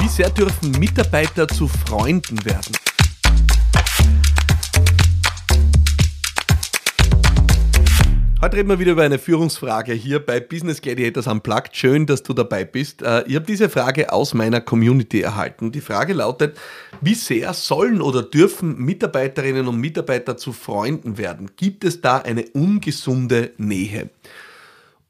Wie sehr dürfen Mitarbeiter zu Freunden werden? Heute reden wir wieder über eine Führungsfrage hier bei Business Gladiators Unplugged. Schön, dass du dabei bist. Äh, ich habe diese Frage aus meiner Community erhalten. Die Frage lautet, wie sehr sollen oder dürfen Mitarbeiterinnen und Mitarbeiter zu Freunden werden? Gibt es da eine ungesunde Nähe?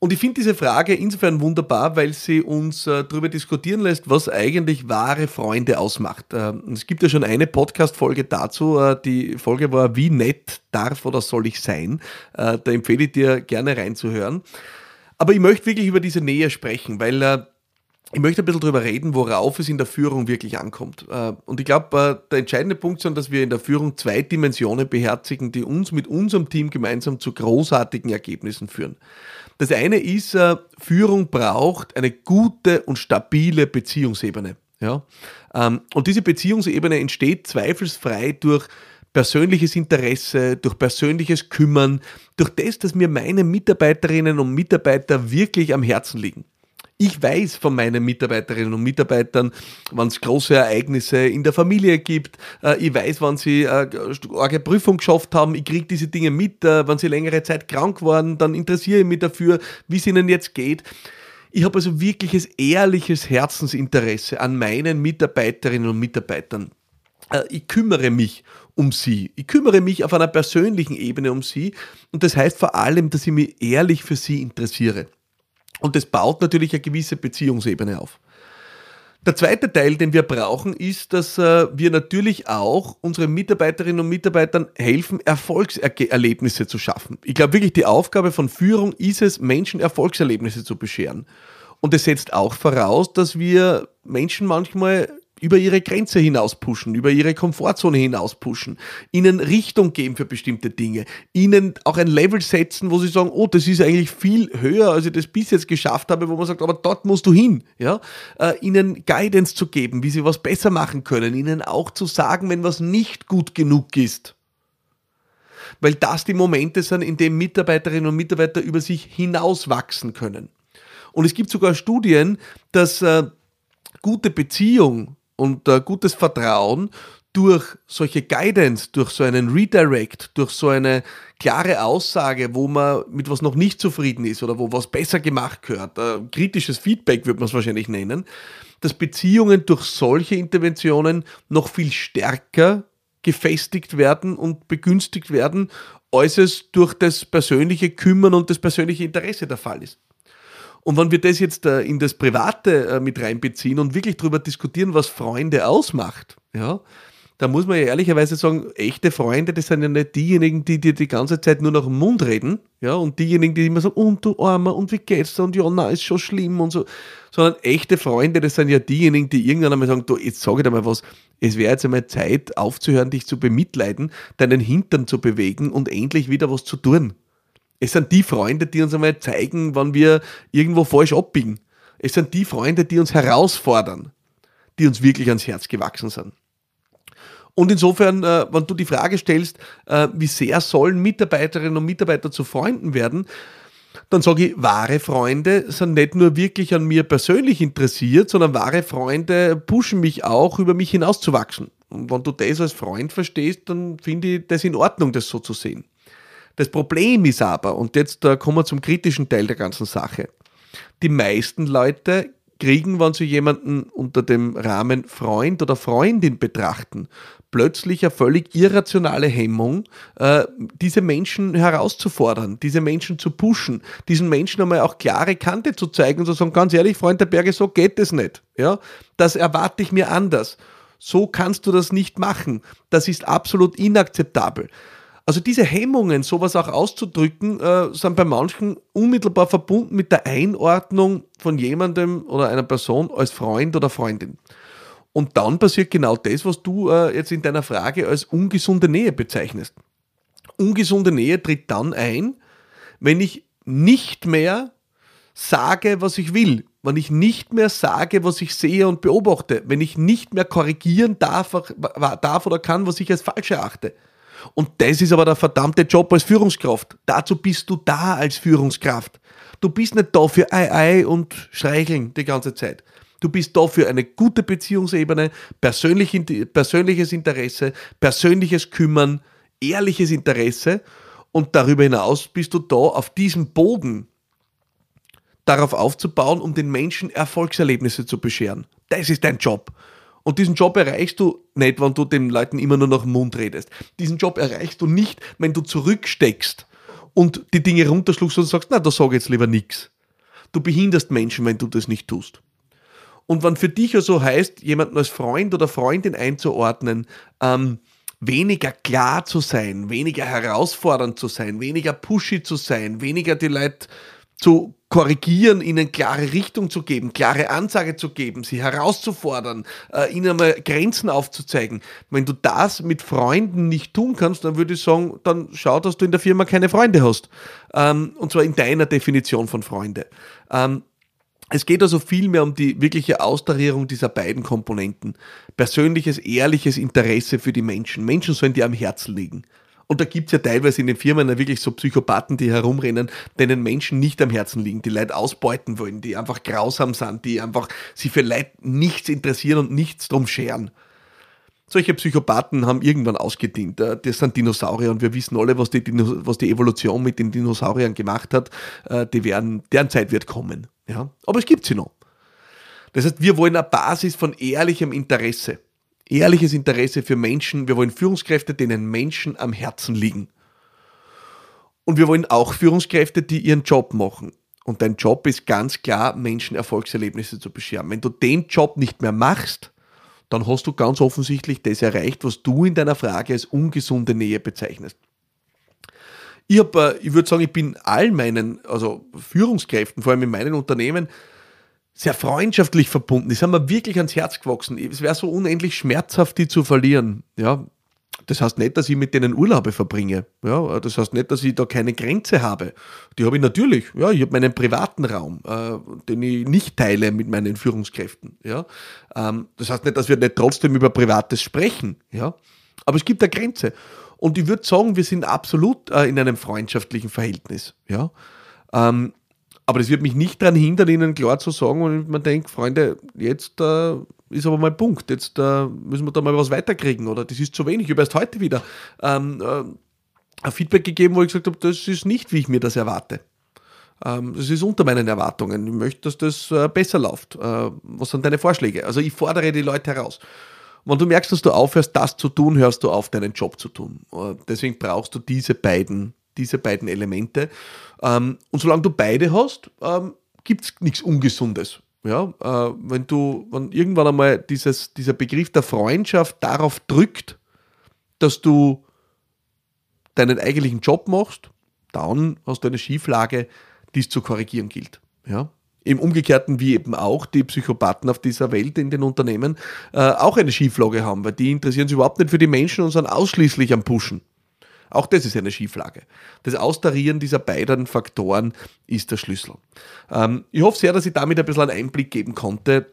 Und ich finde diese Frage insofern wunderbar, weil sie uns äh, darüber diskutieren lässt, was eigentlich wahre Freunde ausmacht. Äh, es gibt ja schon eine Podcast-Folge dazu. Äh, die Folge war, wie nett darf oder soll ich sein? Äh, da empfehle ich dir gerne reinzuhören. Aber ich möchte wirklich über diese Nähe sprechen, weil äh, ich möchte ein bisschen darüber reden, worauf es in der Führung wirklich ankommt. Äh, und ich glaube, der entscheidende Punkt ist, dass wir in der Führung zwei Dimensionen beherzigen, die uns mit unserem Team gemeinsam zu großartigen Ergebnissen führen. Das eine ist, äh, Führung braucht eine gute und stabile Beziehungsebene. Ähm, und diese Beziehungsebene entsteht zweifelsfrei durch persönliches Interesse, durch persönliches Kümmern, durch das, dass mir meine Mitarbeiterinnen und Mitarbeiter wirklich am Herzen liegen. Ich weiß von meinen Mitarbeiterinnen und Mitarbeitern, wann es große Ereignisse in der Familie gibt. Äh, ich weiß, wann sie äh, eine Prüfung geschafft haben. Ich kriege diese Dinge mit. Äh, wenn sie längere Zeit krank waren, dann interessiere ich mich dafür, wie es ihnen jetzt geht. Ich habe also wirkliches, ehrliches Herzensinteresse an meinen Mitarbeiterinnen und Mitarbeitern. Ich kümmere mich um sie. Ich kümmere mich auf einer persönlichen Ebene um sie. Und das heißt vor allem, dass ich mich ehrlich für sie interessiere. Und das baut natürlich eine gewisse Beziehungsebene auf. Der zweite Teil, den wir brauchen, ist, dass äh, wir natürlich auch unseren Mitarbeiterinnen und Mitarbeitern helfen, Erfolgserlebnisse zu schaffen. Ich glaube wirklich, die Aufgabe von Führung ist es, Menschen Erfolgserlebnisse zu bescheren. Und es setzt auch voraus, dass wir Menschen manchmal über ihre Grenze hinaus pushen, über ihre Komfortzone hinaus pushen, ihnen Richtung geben für bestimmte Dinge, ihnen auch ein Level setzen, wo sie sagen, oh, das ist eigentlich viel höher, als ich das bis jetzt geschafft habe, wo man sagt, aber dort musst du hin, ja, äh, ihnen Guidance zu geben, wie sie was besser machen können, ihnen auch zu sagen, wenn was nicht gut genug ist. Weil das die Momente sind, in denen Mitarbeiterinnen und Mitarbeiter über sich hinauswachsen können. Und es gibt sogar Studien, dass äh, gute Beziehung und äh, gutes Vertrauen durch solche Guidance, durch so einen Redirect, durch so eine klare Aussage, wo man mit was noch nicht zufrieden ist oder wo was besser gemacht gehört, äh, kritisches Feedback würde man es wahrscheinlich nennen, dass Beziehungen durch solche Interventionen noch viel stärker gefestigt werden und begünstigt werden, als es durch das persönliche Kümmern und das persönliche Interesse der Fall ist. Und wenn wir das jetzt äh, in das Private äh, mit reinbeziehen und wirklich darüber diskutieren, was Freunde ausmacht, ja, da muss man ja ehrlicherweise sagen, echte Freunde, das sind ja nicht diejenigen, die dir die ganze Zeit nur nach dem Mund reden, ja, und diejenigen, die immer sagen, und du Armer, und wie geht's dir, und ja, na, ist schon schlimm und so, sondern echte Freunde, das sind ja diejenigen, die irgendwann einmal sagen, du, jetzt sage ich dir mal was, es wäre jetzt einmal Zeit, aufzuhören, dich zu bemitleiden, deinen Hintern zu bewegen und endlich wieder was zu tun. Es sind die Freunde, die uns einmal zeigen, wann wir irgendwo falsch abbiegen. Es sind die Freunde, die uns herausfordern, die uns wirklich ans Herz gewachsen sind. Und insofern, äh, wenn du die Frage stellst, äh, wie sehr sollen Mitarbeiterinnen und Mitarbeiter zu Freunden werden, dann sage ich, wahre Freunde sind nicht nur wirklich an mir persönlich interessiert, sondern wahre Freunde pushen mich auch, über mich hinauszuwachsen. Und wenn du das als Freund verstehst, dann finde ich das in Ordnung, das so zu sehen. Das Problem ist aber, und jetzt da kommen wir zum kritischen Teil der ganzen Sache, die meisten Leute kriegen, wenn sie jemanden unter dem Rahmen Freund oder Freundin betrachten, plötzlich eine völlig irrationale Hemmung, äh, diese Menschen herauszufordern, diese Menschen zu pushen, diesen Menschen einmal auch klare Kante zu zeigen und zu sagen, ganz ehrlich, Freund der Berge, so geht es nicht. Ja? Das erwarte ich mir anders. So kannst du das nicht machen. Das ist absolut inakzeptabel. Also diese Hemmungen, sowas auch auszudrücken, äh, sind bei manchen unmittelbar verbunden mit der Einordnung von jemandem oder einer Person als Freund oder Freundin. Und dann passiert genau das, was du äh, jetzt in deiner Frage als ungesunde Nähe bezeichnest. Ungesunde Nähe tritt dann ein, wenn ich nicht mehr sage, was ich will, wenn ich nicht mehr sage, was ich sehe und beobachte, wenn ich nicht mehr korrigieren darf, darf oder kann, was ich als falsch erachte. Und das ist aber der verdammte Job als Führungskraft. Dazu bist du da als Führungskraft. Du bist nicht da für Ei Ei und Streicheln die ganze Zeit. Du bist da für eine gute Beziehungsebene, persönlich, persönliches Interesse, persönliches Kümmern, ehrliches Interesse und darüber hinaus bist du da auf diesem Boden darauf aufzubauen, um den Menschen Erfolgserlebnisse zu bescheren. Das ist dein Job. Und diesen Job erreichst du nicht, wenn du den Leuten immer nur nach dem Mund redest. Diesen Job erreichst du nicht, wenn du zurücksteckst und die Dinge runterschluckst und sagst, na, da sag ich jetzt lieber nichts. Du behinderst Menschen, wenn du das nicht tust. Und wenn für dich also heißt, jemanden als Freund oder Freundin einzuordnen, ähm, weniger klar zu sein, weniger herausfordernd zu sein, weniger pushy zu sein, weniger die Leute zu korrigieren, ihnen klare Richtung zu geben, klare Ansage zu geben, sie herauszufordern, äh, ihnen mal Grenzen aufzuzeigen. Wenn du das mit Freunden nicht tun kannst, dann würde ich sagen, dann schau, dass du in der Firma keine Freunde hast. Ähm, und zwar in deiner Definition von Freunde. Ähm, es geht also vielmehr um die wirkliche Austarierung dieser beiden Komponenten. Persönliches, ehrliches Interesse für die Menschen. Menschen sollen dir am Herzen liegen. Und da gibt's ja teilweise in den Firmen ja wirklich so Psychopathen, die herumrennen, denen Menschen nicht am Herzen liegen, die Leute ausbeuten wollen, die einfach grausam sind, die einfach sich für Leute nichts interessieren und nichts drum scheren. Solche Psychopathen haben irgendwann ausgedient. Äh, das sind Dinosaurier und wir wissen alle, was die, was die Evolution mit den Dinosauriern gemacht hat. Äh, die werden, deren Zeit wird kommen. Ja? Aber es gibt sie noch. Das heißt, wir wollen eine Basis von ehrlichem Interesse ehrliches Interesse für Menschen. Wir wollen Führungskräfte, denen Menschen am Herzen liegen. Und wir wollen auch Führungskräfte, die ihren Job machen. Und dein Job ist ganz klar, Menschen Erfolgserlebnisse zu bescheren. Wenn du den Job nicht mehr machst, dann hast du ganz offensichtlich das erreicht, was du in deiner Frage als ungesunde Nähe bezeichnest. Ich, äh, ich würde sagen, ich bin all meinen, also Führungskräften, vor allem in meinen Unternehmen, sehr freundschaftlich verbunden. Die sind mir wirklich ans Herz gewachsen. Es wäre so unendlich schmerzhaft, die zu verlieren. Ja, das heißt nicht, dass ich mit denen Urlaube verbringe. Ja, das heißt nicht, dass ich da keine Grenze habe. Die habe ich natürlich. Ja, ich habe meinen privaten Raum, äh, den ich nicht teile mit meinen Führungskräften. Ja, ähm, das heißt nicht, dass wir nicht trotzdem über Privates sprechen. Ja, aber es gibt eine Grenze. Und ich würde sagen, wir sind absolut äh, in einem freundschaftlichen Verhältnis. Ja, ähm, aber das wird mich nicht daran hindern, ihnen klar zu sagen, wenn man denkt, Freunde, jetzt äh, ist aber mal Punkt, jetzt äh, müssen wir da mal was weiterkriegen oder das ist zu wenig. Ich habe erst heute wieder ähm, äh, ein Feedback gegeben, wo ich gesagt habe, das ist nicht, wie ich mir das erwarte. Ähm, das ist unter meinen Erwartungen. Ich möchte, dass das äh, besser läuft. Äh, was sind deine Vorschläge? Also ich fordere die Leute heraus. Wenn du merkst, dass du aufhörst, das zu tun, hörst du auf, deinen Job zu tun. Äh, deswegen brauchst du diese beiden diese beiden Elemente. Ähm, und solange du beide hast, ähm, gibt es nichts Ungesundes. Ja, äh, wenn du, wenn irgendwann einmal dieses, dieser Begriff der Freundschaft darauf drückt, dass du deinen eigentlichen Job machst, dann hast du eine Schieflage, die es zu korrigieren gilt. Ja? Im Umgekehrten wie eben auch die Psychopathen auf dieser Welt in den Unternehmen äh, auch eine Schieflage haben, weil die interessieren sich überhaupt nicht für die Menschen und sind ausschließlich am Pushen. Auch das ist eine Schieflage. Das Austarieren dieser beiden Faktoren ist der Schlüssel. Ähm, ich hoffe sehr, dass ich damit ein bisschen einen Einblick geben konnte,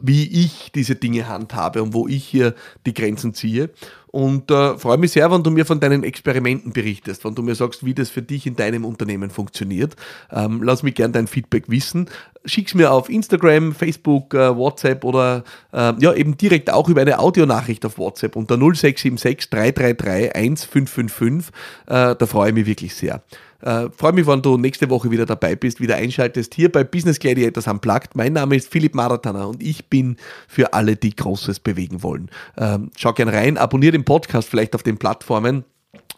wie ich diese Dinge handhabe und wo ich hier die Grenzen ziehe. Und äh, freue mich sehr, wenn du mir von deinen Experimenten berichtest, wenn du mir sagst, wie das für dich in deinem Unternehmen funktioniert. Ähm, lass mich gerne dein Feedback wissen. Schick's mir auf Instagram, Facebook, äh, WhatsApp oder äh, ja, eben direkt auch über eine Audionachricht auf WhatsApp unter 0676 333 1555. Äh, da freue ich mich wirklich sehr. Äh, Freue mich, wenn du nächste Woche wieder dabei bist, wieder einschaltest hier bei Business Gladiators Unplugged. Mein Name ist Philipp Maratana und ich bin für alle, die Großes bewegen wollen. Ähm, schau gern rein, abonniere den Podcast vielleicht auf den Plattformen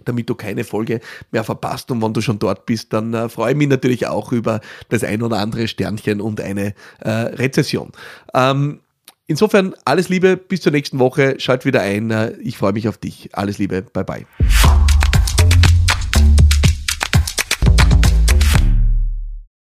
damit du keine Folge mehr verpasst. Und wenn du schon dort bist, dann äh, freue ich mich natürlich auch über das ein oder andere Sternchen und eine äh, Rezession. Ähm, insofern alles Liebe, bis zur nächsten Woche. Schalt wieder ein. Äh, ich freue mich auf dich. Alles Liebe. Bye bye.